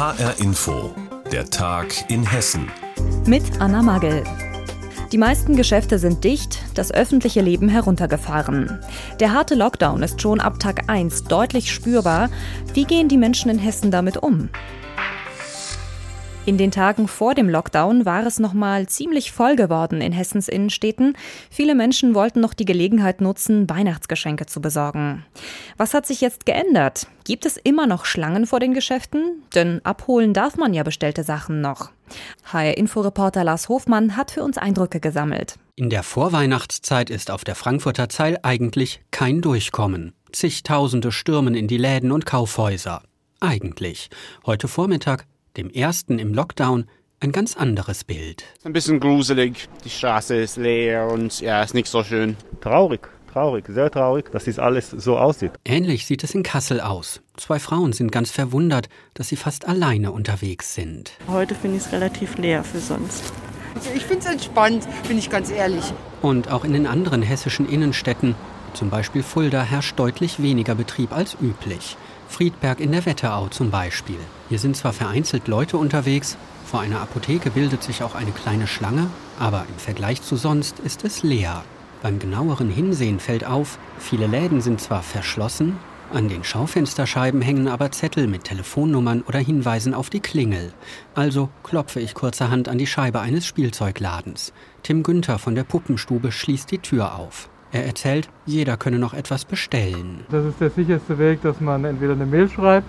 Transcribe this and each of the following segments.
HR Info, der Tag in Hessen. Mit Anna Magel. Die meisten Geschäfte sind dicht, das öffentliche Leben heruntergefahren. Der harte Lockdown ist schon ab Tag 1 deutlich spürbar. Wie gehen die Menschen in Hessen damit um? In den Tagen vor dem Lockdown war es noch mal ziemlich voll geworden in Hessens Innenstädten. Viele Menschen wollten noch die Gelegenheit nutzen, Weihnachtsgeschenke zu besorgen. Was hat sich jetzt geändert? Gibt es immer noch Schlangen vor den Geschäften? Denn abholen darf man ja bestellte Sachen noch. HR-Inforeporter Lars Hofmann hat für uns Eindrücke gesammelt. In der Vorweihnachtszeit ist auf der Frankfurter Zeil eigentlich kein Durchkommen. Zigtausende stürmen in die Läden und Kaufhäuser. Eigentlich. Heute Vormittag dem ersten im Lockdown, ein ganz anderes Bild. Ein bisschen gruselig, die Straße ist leer und ja, ist nicht so schön. Traurig, traurig, sehr traurig, dass dies alles so aussieht. Ähnlich sieht es in Kassel aus. Zwei Frauen sind ganz verwundert, dass sie fast alleine unterwegs sind. Heute finde ich es relativ leer für sonst. Also ich finde es entspannt, bin ich ganz ehrlich. Und auch in den anderen hessischen Innenstädten, zum Beispiel Fulda, herrscht deutlich weniger Betrieb als üblich. Friedberg in der Wetterau zum Beispiel. Hier sind zwar vereinzelt Leute unterwegs, vor einer Apotheke bildet sich auch eine kleine Schlange, aber im Vergleich zu sonst ist es leer. Beim genaueren Hinsehen fällt auf, viele Läden sind zwar verschlossen, an den Schaufensterscheiben hängen aber Zettel mit Telefonnummern oder Hinweisen auf die Klingel. Also klopfe ich kurzerhand an die Scheibe eines Spielzeugladens. Tim Günther von der Puppenstube schließt die Tür auf. Er erzählt, jeder könne noch etwas bestellen. Das ist der sicherste Weg, dass man entweder eine Mail schreibt,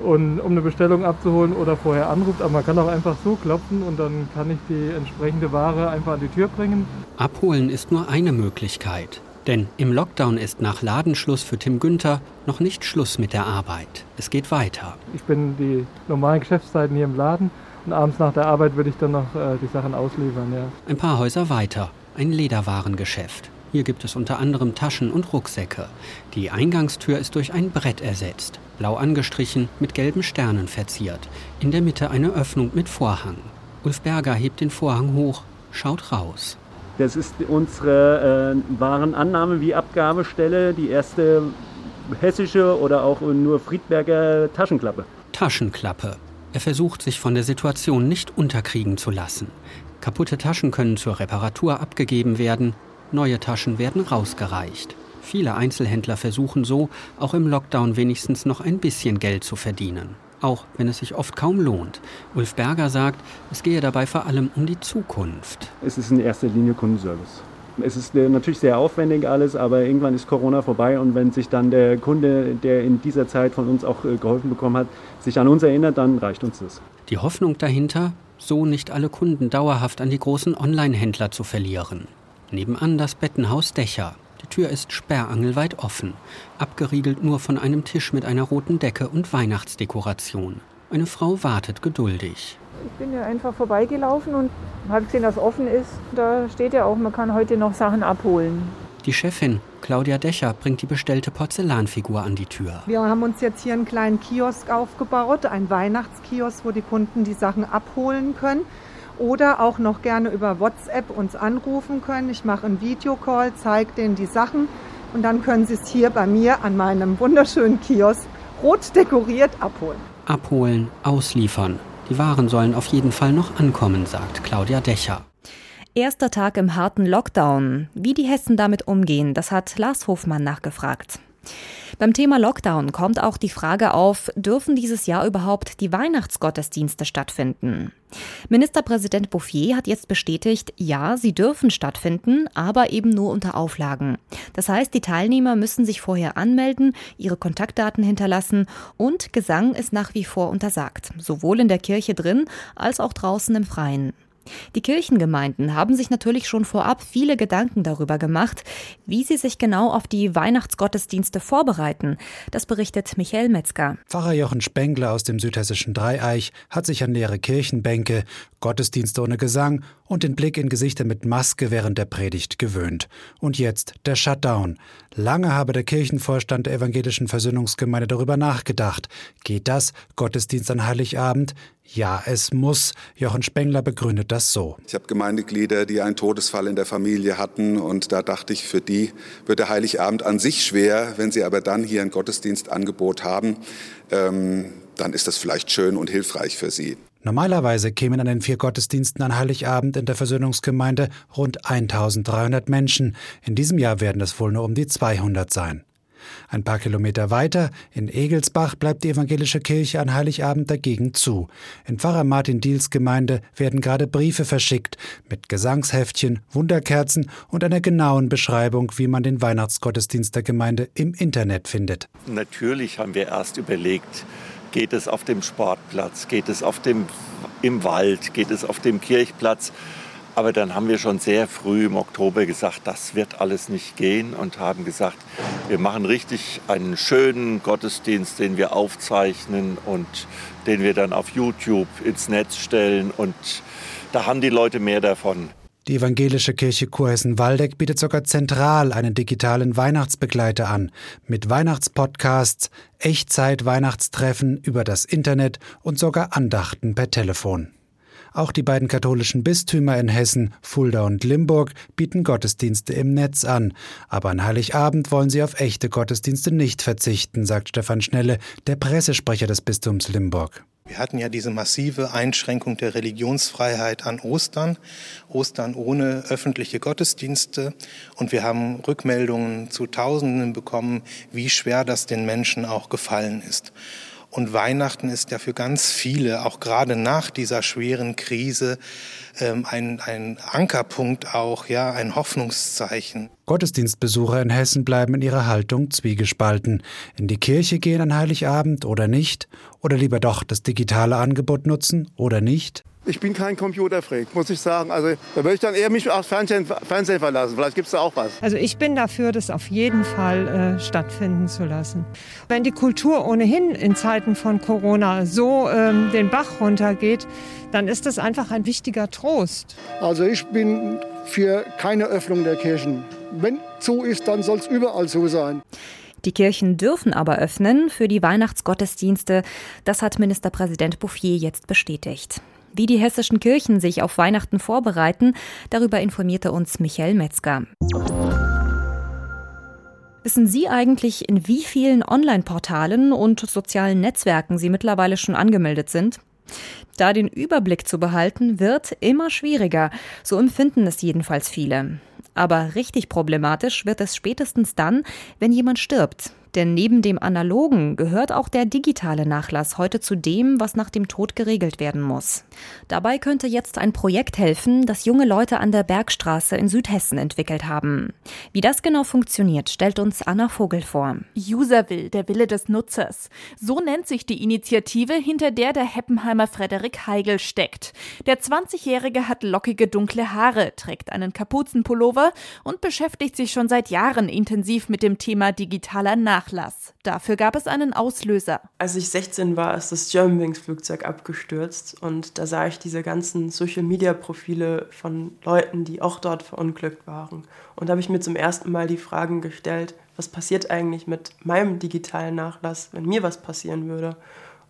und, um eine Bestellung abzuholen oder vorher anruft. Aber man kann auch einfach so klopfen und dann kann ich die entsprechende Ware einfach an die Tür bringen. Abholen ist nur eine Möglichkeit. Denn im Lockdown ist nach Ladenschluss für Tim Günther noch nicht Schluss mit der Arbeit. Es geht weiter. Ich bin die normalen Geschäftszeiten hier im Laden und abends nach der Arbeit würde ich dann noch äh, die Sachen ausliefern. Ja. Ein paar Häuser weiter, ein Lederwarengeschäft. Hier gibt es unter anderem Taschen und Rucksäcke. Die Eingangstür ist durch ein Brett ersetzt, blau angestrichen, mit gelben Sternen verziert. In der Mitte eine Öffnung mit Vorhang. Ulf Berger hebt den Vorhang hoch, schaut raus. Das ist unsere äh, Warenannahme wie Abgabestelle, die erste hessische oder auch nur Friedberger Taschenklappe. Taschenklappe. Er versucht sich von der Situation nicht unterkriegen zu lassen. Kaputte Taschen können zur Reparatur abgegeben werden, Neue Taschen werden rausgereicht. Viele Einzelhändler versuchen so, auch im Lockdown wenigstens noch ein bisschen Geld zu verdienen. Auch wenn es sich oft kaum lohnt. Ulf Berger sagt, es gehe dabei vor allem um die Zukunft. Es ist in erster Linie Kundenservice. Es ist äh, natürlich sehr aufwendig alles, aber irgendwann ist Corona vorbei und wenn sich dann der Kunde, der in dieser Zeit von uns auch äh, geholfen bekommen hat, sich an uns erinnert, dann reicht uns das. Die Hoffnung dahinter, so nicht alle Kunden dauerhaft an die großen Online-Händler zu verlieren. Nebenan das Bettenhaus Dächer. Die Tür ist sperrangelweit offen, abgeriegelt nur von einem Tisch mit einer roten Decke und Weihnachtsdekoration. Eine Frau wartet geduldig. Ich bin ja einfach vorbeigelaufen und habe gesehen, dass offen ist. Da steht ja auch, man kann heute noch Sachen abholen. Die Chefin, Claudia Dächer, bringt die bestellte Porzellanfigur an die Tür. Wir haben uns jetzt hier einen kleinen Kiosk aufgebaut, einen Weihnachtskiosk, wo die Kunden die Sachen abholen können oder auch noch gerne über WhatsApp uns anrufen können. Ich mache einen Videocall, zeige denen die Sachen und dann können sie es hier bei mir an meinem wunderschönen Kiosk rot dekoriert abholen. Abholen, ausliefern. Die Waren sollen auf jeden Fall noch ankommen, sagt Claudia Dächer. Erster Tag im harten Lockdown. Wie die Hessen damit umgehen, das hat Lars Hofmann nachgefragt. Beim Thema Lockdown kommt auch die Frage auf, dürfen dieses Jahr überhaupt die Weihnachtsgottesdienste stattfinden? Ministerpräsident Bouffier hat jetzt bestätigt, ja, sie dürfen stattfinden, aber eben nur unter Auflagen. Das heißt, die Teilnehmer müssen sich vorher anmelden, ihre Kontaktdaten hinterlassen und Gesang ist nach wie vor untersagt, sowohl in der Kirche drin als auch draußen im Freien. Die Kirchengemeinden haben sich natürlich schon vorab viele Gedanken darüber gemacht, wie sie sich genau auf die Weihnachtsgottesdienste vorbereiten. Das berichtet Michael Metzger. Pfarrer Jochen Spengler aus dem südhessischen Dreieich hat sich an leere Kirchenbänke, Gottesdienste ohne Gesang und den Blick in Gesichter mit Maske während der Predigt gewöhnt. Und jetzt der Shutdown. Lange habe der Kirchenvorstand der evangelischen Versöhnungsgemeinde darüber nachgedacht. Geht das? Gottesdienst an Heiligabend? Ja, es muss. Jochen Spengler begründet das so. Ich habe Gemeindeglieder, die einen Todesfall in der Familie hatten und da dachte ich, für die wird der Heiligabend an sich schwer, wenn sie aber dann hier ein Gottesdienstangebot haben. Ähm, dann ist das vielleicht schön und hilfreich für sie. Normalerweise kämen an den vier Gottesdiensten an Heiligabend in der Versöhnungsgemeinde rund 1300 Menschen. In diesem Jahr werden es wohl nur um die 200 sein. Ein paar Kilometer weiter, in Egelsbach, bleibt die evangelische Kirche an Heiligabend dagegen zu. In Pfarrer Martin Diels Gemeinde werden gerade Briefe verschickt mit Gesangsheftchen, Wunderkerzen und einer genauen Beschreibung, wie man den Weihnachtsgottesdienst der Gemeinde im Internet findet. Natürlich haben wir erst überlegt, geht es auf dem Sportplatz, geht es auf dem, im Wald, geht es auf dem Kirchplatz. Aber dann haben wir schon sehr früh im Oktober gesagt, das wird alles nicht gehen und haben gesagt, wir machen richtig einen schönen Gottesdienst, den wir aufzeichnen und den wir dann auf YouTube ins Netz stellen. Und da haben die Leute mehr davon. Die evangelische Kirche Kurhessen-Waldeck bietet sogar zentral einen digitalen Weihnachtsbegleiter an, mit Weihnachtspodcasts, Echtzeit-Weihnachtstreffen über das Internet und sogar Andachten per Telefon. Auch die beiden katholischen Bistümer in Hessen, Fulda und Limburg, bieten Gottesdienste im Netz an. Aber an Heiligabend wollen sie auf echte Gottesdienste nicht verzichten, sagt Stefan Schnelle, der Pressesprecher des Bistums Limburg. Wir hatten ja diese massive Einschränkung der Religionsfreiheit an Ostern, Ostern ohne öffentliche Gottesdienste. Und wir haben Rückmeldungen zu Tausenden bekommen, wie schwer das den Menschen auch gefallen ist. Und Weihnachten ist ja für ganz viele, auch gerade nach dieser schweren Krise, ähm, ein, ein Ankerpunkt auch, ja, ein Hoffnungszeichen. Gottesdienstbesucher in Hessen bleiben in ihrer Haltung zwiegespalten. In die Kirche gehen an Heiligabend oder nicht? Oder lieber doch das digitale Angebot nutzen oder nicht? Ich bin kein Computerfreak, muss ich sagen. Also da würde ich dann eher mich aufs Fernsehen, Fernsehen verlassen. Vielleicht gibt es da auch was. Also ich bin dafür, das auf jeden Fall äh, stattfinden zu lassen. Wenn die Kultur ohnehin in Zeiten von Corona so ähm, den Bach runtergeht, dann ist das einfach ein wichtiger Trost. Also ich bin für keine Öffnung der Kirchen. Wenn zu ist, dann soll es überall so sein. Die Kirchen dürfen aber öffnen für die Weihnachtsgottesdienste. Das hat Ministerpräsident Bouffier jetzt bestätigt. Wie die hessischen Kirchen sich auf Weihnachten vorbereiten, darüber informierte uns Michael Metzger. Wissen Sie eigentlich, in wie vielen Online-Portalen und sozialen Netzwerken Sie mittlerweile schon angemeldet sind? Da den Überblick zu behalten, wird immer schwieriger. So empfinden es jedenfalls viele. Aber richtig problematisch wird es spätestens dann, wenn jemand stirbt. Denn neben dem analogen gehört auch der digitale Nachlass heute zu dem, was nach dem Tod geregelt werden muss. Dabei könnte jetzt ein Projekt helfen, das junge Leute an der Bergstraße in Südhessen entwickelt haben. Wie das genau funktioniert, stellt uns Anna Vogel vor. Userwill, der Wille des Nutzers. So nennt sich die Initiative, hinter der der Heppenheimer Frederik Heigel steckt. Der 20-Jährige hat lockige dunkle Haare, trägt einen Kapuzenpullover und beschäftigt sich schon seit Jahren intensiv mit dem Thema digitaler Nachlass. Nachlass. Dafür gab es einen Auslöser. Als ich 16 war, ist das Germanwings-Flugzeug abgestürzt und da sah ich diese ganzen Social-Media-Profile von Leuten, die auch dort verunglückt waren. Und da habe ich mir zum ersten Mal die Fragen gestellt, was passiert eigentlich mit meinem digitalen Nachlass, wenn mir was passieren würde?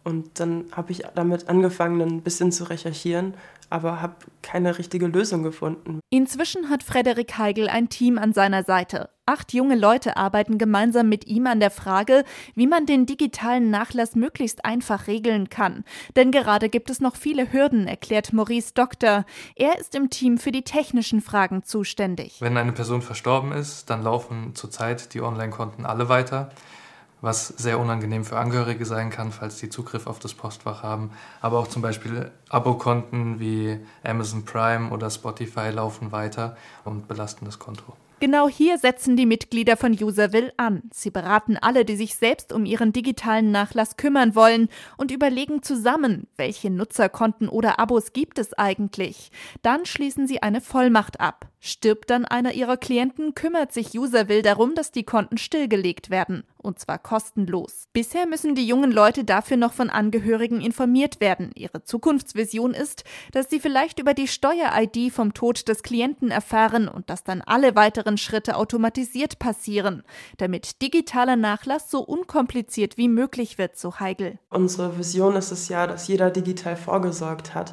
Und dann habe ich damit angefangen, ein bisschen zu recherchieren, aber habe keine richtige Lösung gefunden. Inzwischen hat Frederik Heigl ein Team an seiner Seite. Acht junge Leute arbeiten gemeinsam mit ihm an der Frage, wie man den digitalen Nachlass möglichst einfach regeln kann. Denn gerade gibt es noch viele Hürden, erklärt Maurice Doktor. Er ist im Team für die technischen Fragen zuständig. Wenn eine Person verstorben ist, dann laufen zurzeit die Online-Konten alle weiter was sehr unangenehm für Angehörige sein kann, falls die Zugriff auf das Postfach haben. Aber auch zum Beispiel Abokonten wie Amazon Prime oder Spotify laufen weiter und belasten das Konto. Genau hier setzen die Mitglieder von Userville an. Sie beraten alle, die sich selbst um ihren digitalen Nachlass kümmern wollen und überlegen zusammen, welche Nutzerkonten oder Abos gibt es eigentlich. Dann schließen sie eine Vollmacht ab. Stirbt dann einer ihrer Klienten, kümmert sich Userville darum, dass die Konten stillgelegt werden. Und zwar kostenlos. Bisher müssen die jungen Leute dafür noch von Angehörigen informiert werden. Ihre Zukunftsvision ist, dass sie vielleicht über die Steuer-ID vom Tod des Klienten erfahren und dass dann alle weiteren Schritte automatisiert passieren, damit digitaler Nachlass so unkompliziert wie möglich wird, so Heigl. Unsere Vision ist es ja, dass jeder digital vorgesorgt hat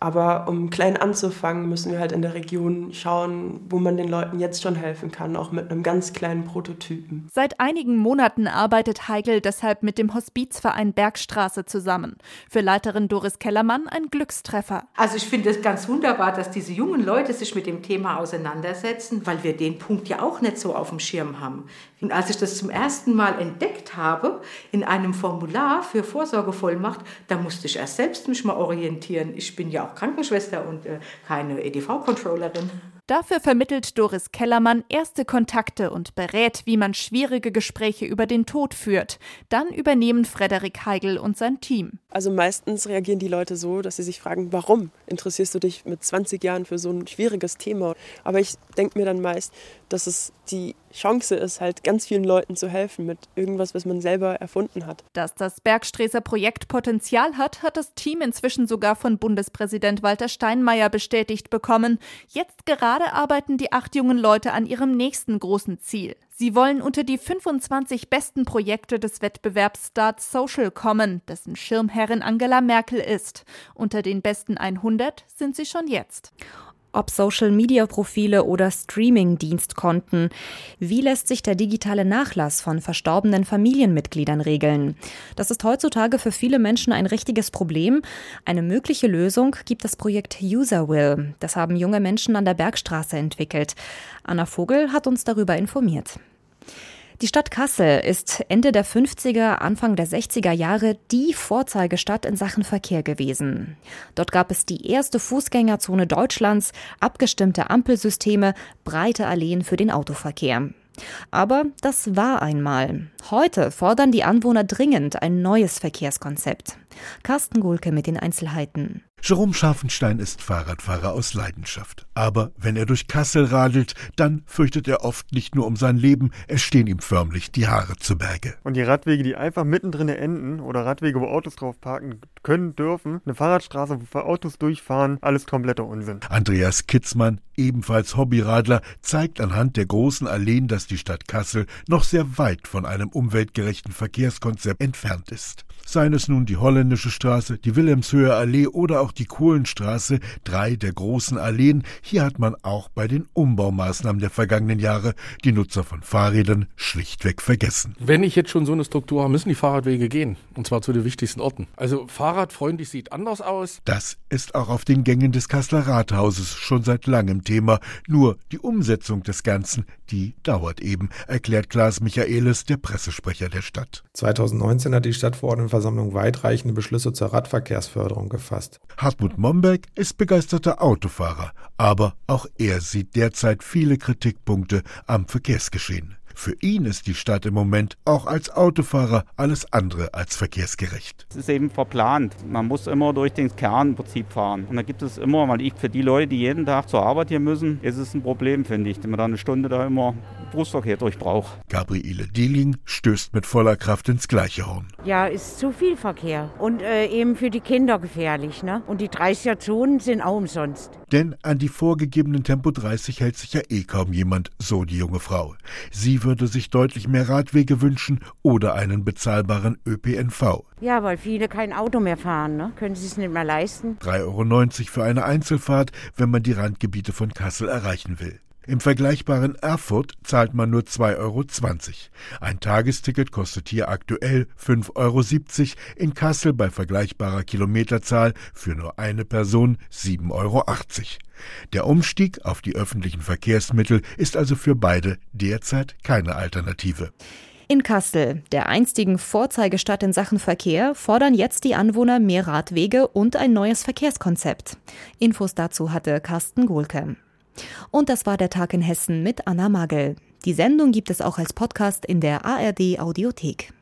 Aber um klein anzufangen, müssen wir halt in der Region schauen, wo man den Leuten jetzt schon helfen kann, auch mit einem ganz kleinen Prototypen. Seit einigen Monaten arbeitet Heigl deshalb mit dem Hospizverein Bergstraße zusammen. Für Leiterin Doris Kellermann ein Glückstreffer. Also ich finde es ganz wunderbar, dass diese jungen Leute sich mit dem Thema auseinandersetzen, weil wir den Punkt ja auch nicht so auf dem Schirm haben. Und als ich das zum ersten Mal entdeckt habe, in einem Formular für Vorsorgevollmacht, da musste ich erst selbst mich mal orientieren. Ich bin ja auch Krankenschwester und äh, keine EDV-Controllerin. Dafür vermittelt Doris Kellermann erste Kontakte und berät, wie man schwierige Gespräche über den Tod führt. Dann übernehmen Frederik Heigl und sein Team. Also meistens reagieren die Leute so, dass sie sich fragen, warum interessierst du dich mit 20 Jahren für so ein schwieriges Thema? Aber ich denke mir dann meist, dass es die Chance ist, halt ganz vielen Leuten zu helfen mit irgendwas, was man selber erfunden hat. Dass das Bergsträßer Projekt Potenzial hat, hat das Team inzwischen sogar von Bundespräsident Walter Steinmeier bestätigt bekommen. Jetzt gerade arbeiten die acht jungen Leute an ihrem nächsten großen Ziel. Sie wollen unter die 25 besten Projekte des Wettbewerbs Start Social kommen, dessen Schirmherrin Angela Merkel ist. Unter den besten 100 sind sie schon jetzt ob Social-Media-Profile oder Streaming-Dienstkonten. Wie lässt sich der digitale Nachlass von verstorbenen Familienmitgliedern regeln? Das ist heutzutage für viele Menschen ein richtiges Problem. Eine mögliche Lösung gibt das Projekt UserWill. Das haben junge Menschen an der Bergstraße entwickelt. Anna Vogel hat uns darüber informiert. Die Stadt Kassel ist Ende der 50er, Anfang der 60er Jahre die Vorzeigestadt in Sachen Verkehr gewesen. Dort gab es die erste Fußgängerzone Deutschlands, abgestimmte Ampelsysteme, breite Alleen für den Autoverkehr. Aber das war einmal. Heute fordern die Anwohner dringend ein neues Verkehrskonzept. Carsten Gulke mit den Einzelheiten. Jerome Scharfenstein ist Fahrradfahrer aus Leidenschaft. Aber wenn er durch Kassel radelt, dann fürchtet er oft nicht nur um sein Leben, es stehen ihm förmlich die Haare zu Berge. Und die Radwege, die einfach mittendrin enden oder Radwege, wo Autos drauf parken können, dürfen, eine Fahrradstraße, wo Autos durchfahren, alles kompletter Unsinn. Andreas Kitzmann, ebenfalls Hobbyradler, zeigt anhand der großen Alleen, dass die Stadt Kassel noch sehr weit von einem umweltgerechten Verkehrskonzept entfernt ist. Seien es nun die Holländische Straße, die Wilhelmshöher Allee oder auch die Kohlenstraße, drei der großen Alleen, hier hat man auch bei den Umbaumaßnahmen der vergangenen Jahre die Nutzer von Fahrrädern schlichtweg vergessen. Wenn ich jetzt schon so eine Struktur habe, müssen die Fahrradwege gehen. Und zwar zu den wichtigsten Orten. Also fahrradfreundlich sieht anders aus. Das ist auch auf den Gängen des Kasseler Rathauses schon seit langem Thema. Nur die Umsetzung des Ganzen, die dauert eben, erklärt Klaas Michaelis, der Pressesprecher der Stadt. 2019 hat die Stadtverordnetenversammlung weitreichende Beschlüsse zur Radverkehrsförderung gefasst. Hartmut Momberg ist begeisterter Autofahrer, aber auch er sieht derzeit viele Kritikpunkte am Verkehrsgeschehen. Für ihn ist die Stadt im Moment auch als Autofahrer alles andere als verkehrsgerecht. Es ist eben verplant. Man muss immer durch den Kern im Prinzip fahren. Und da gibt es immer, weil ich für die Leute, die jeden Tag zur Arbeit hier müssen, ist es ein Problem, finde ich, wenn man da eine Stunde da immer Berufsverkehr durch braucht. Gabriele Dieling stößt mit voller Kraft ins gleiche Horn. Ja, ist zu viel Verkehr und äh, eben für die Kinder gefährlich. Ne? Und die 30er Zonen sind auch umsonst. Denn an die vorgegebenen Tempo 30 hält sich ja eh kaum jemand, so die junge Frau. Sie würde sich deutlich mehr Radwege wünschen oder einen bezahlbaren ÖPNV. Ja, weil viele kein Auto mehr fahren, ne? können sie es nicht mehr leisten. 3,90 Euro für eine Einzelfahrt, wenn man die Randgebiete von Kassel erreichen will. Im vergleichbaren Erfurt zahlt man nur 2,20 Euro. Ein Tagesticket kostet hier aktuell 5,70 Euro, in Kassel bei vergleichbarer Kilometerzahl für nur eine Person 7,80 Euro. Der Umstieg auf die öffentlichen Verkehrsmittel ist also für beide derzeit keine Alternative. In Kassel, der einstigen Vorzeigestadt in Sachen Verkehr, fordern jetzt die Anwohner mehr Radwege und ein neues Verkehrskonzept. Infos dazu hatte Carsten Gohlke. Und das war der Tag in Hessen mit Anna Magel. Die Sendung gibt es auch als Podcast in der ARD Audiothek.